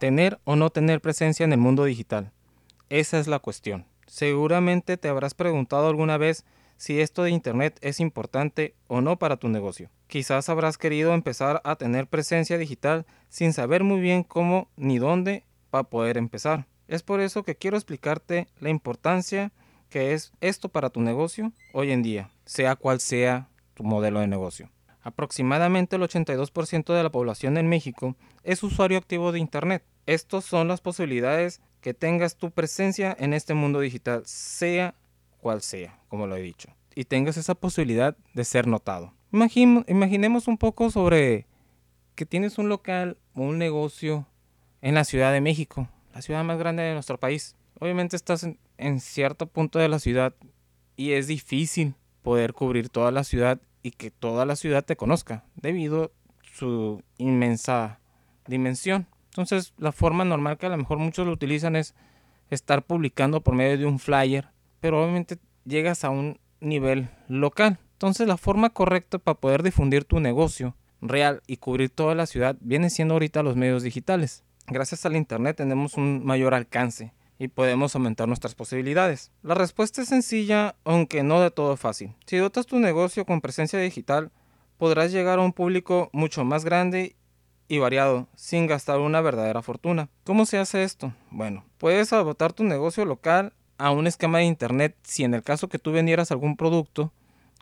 Tener o no tener presencia en el mundo digital. Esa es la cuestión. Seguramente te habrás preguntado alguna vez si esto de Internet es importante o no para tu negocio. Quizás habrás querido empezar a tener presencia digital sin saber muy bien cómo ni dónde para poder empezar. Es por eso que quiero explicarte la importancia que es esto para tu negocio hoy en día, sea cual sea tu modelo de negocio. Aproximadamente el 82% de la población en México es usuario activo de Internet. Estas son las posibilidades que tengas tu presencia en este mundo digital, sea cual sea, como lo he dicho, y tengas esa posibilidad de ser notado. imaginemos un poco sobre que tienes un local o un negocio en la Ciudad de México, la ciudad más grande de nuestro país. Obviamente estás en, en cierto punto de la ciudad y es difícil poder cubrir toda la ciudad y que toda la ciudad te conozca debido a su inmensa dimensión. Entonces, la forma normal que a lo mejor muchos lo utilizan es estar publicando por medio de un flyer, pero obviamente llegas a un nivel local. Entonces, la forma correcta para poder difundir tu negocio real y cubrir toda la ciudad viene siendo ahorita los medios digitales. Gracias al Internet tenemos un mayor alcance y podemos aumentar nuestras posibilidades. La respuesta es sencilla, aunque no de todo fácil. Si dotas tu negocio con presencia digital, podrás llegar a un público mucho más grande y variado sin gastar una verdadera fortuna. ¿Cómo se hace esto? Bueno, puedes adaptar tu negocio local a un esquema de internet si en el caso que tú vendieras algún producto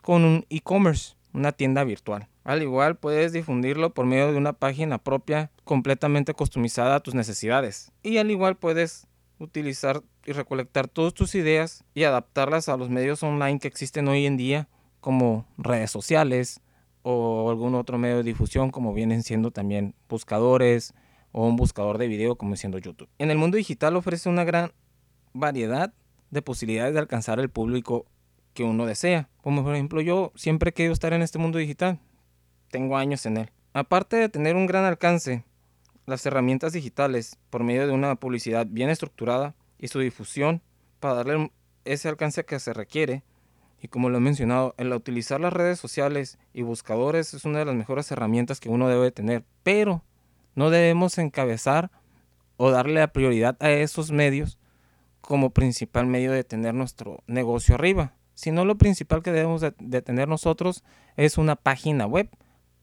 con un e-commerce, una tienda virtual. Al igual puedes difundirlo por medio de una página propia completamente customizada a tus necesidades. Y al igual puedes utilizar y recolectar todas tus ideas y adaptarlas a los medios online que existen hoy en día como redes sociales, o algún otro medio de difusión como vienen siendo también buscadores o un buscador de video como siendo YouTube. En el mundo digital ofrece una gran variedad de posibilidades de alcanzar el público que uno desea. Como por ejemplo yo siempre he querido estar en este mundo digital. Tengo años en él. Aparte de tener un gran alcance, las herramientas digitales por medio de una publicidad bien estructurada y su difusión para darle ese alcance que se requiere y como lo he mencionado, el utilizar las redes sociales y buscadores es una de las mejores herramientas que uno debe tener. Pero no debemos encabezar o darle la prioridad a esos medios como principal medio de tener nuestro negocio arriba. Sino lo principal que debemos de, tener nosotros es una página web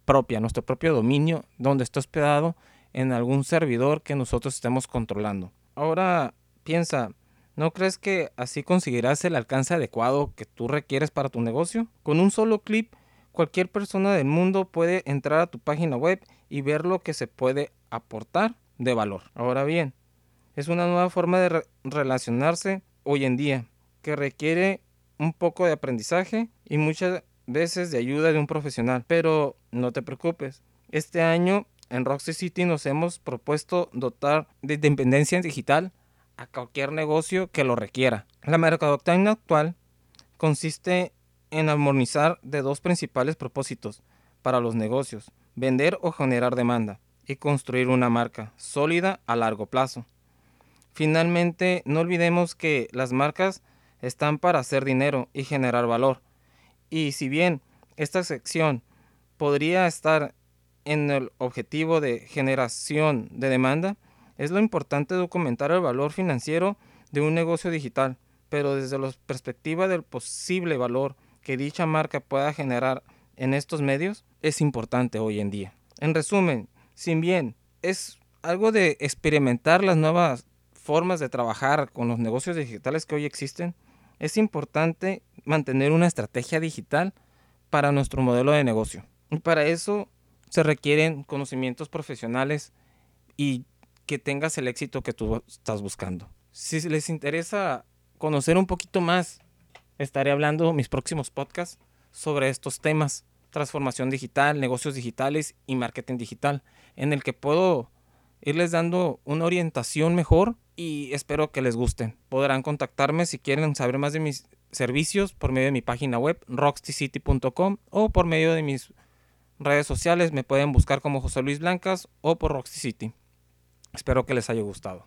propia, nuestro propio dominio, donde está hospedado en algún servidor que nosotros estemos controlando. Ahora piensa, ¿No crees que así conseguirás el alcance adecuado que tú requieres para tu negocio? Con un solo clip, cualquier persona del mundo puede entrar a tu página web y ver lo que se puede aportar de valor. Ahora bien, es una nueva forma de relacionarse hoy en día que requiere un poco de aprendizaje y muchas veces de ayuda de un profesional. Pero no te preocupes, este año en Roxy City nos hemos propuesto dotar de independencia digital a cualquier negocio que lo requiera. La mercadotecnia actual consiste en armonizar de dos principales propósitos para los negocios, vender o generar demanda y construir una marca sólida a largo plazo. Finalmente, no olvidemos que las marcas están para hacer dinero y generar valor. Y si bien esta sección podría estar en el objetivo de generación de demanda, es lo importante documentar el valor financiero de un negocio digital, pero desde la perspectiva del posible valor que dicha marca pueda generar en estos medios, es importante hoy en día. En resumen, si bien es algo de experimentar las nuevas formas de trabajar con los negocios digitales que hoy existen, es importante mantener una estrategia digital para nuestro modelo de negocio. Y para eso se requieren conocimientos profesionales y que tengas el éxito que tú estás buscando. Si les interesa conocer un poquito más, estaré hablando mis próximos podcasts sobre estos temas, transformación digital, negocios digitales y marketing digital, en el que puedo irles dando una orientación mejor y espero que les gusten. Podrán contactarme si quieren saber más de mis servicios por medio de mi página web roxycity.com o por medio de mis redes sociales me pueden buscar como José Luis Blancas o por Roxy City. Espero que les haya gustado.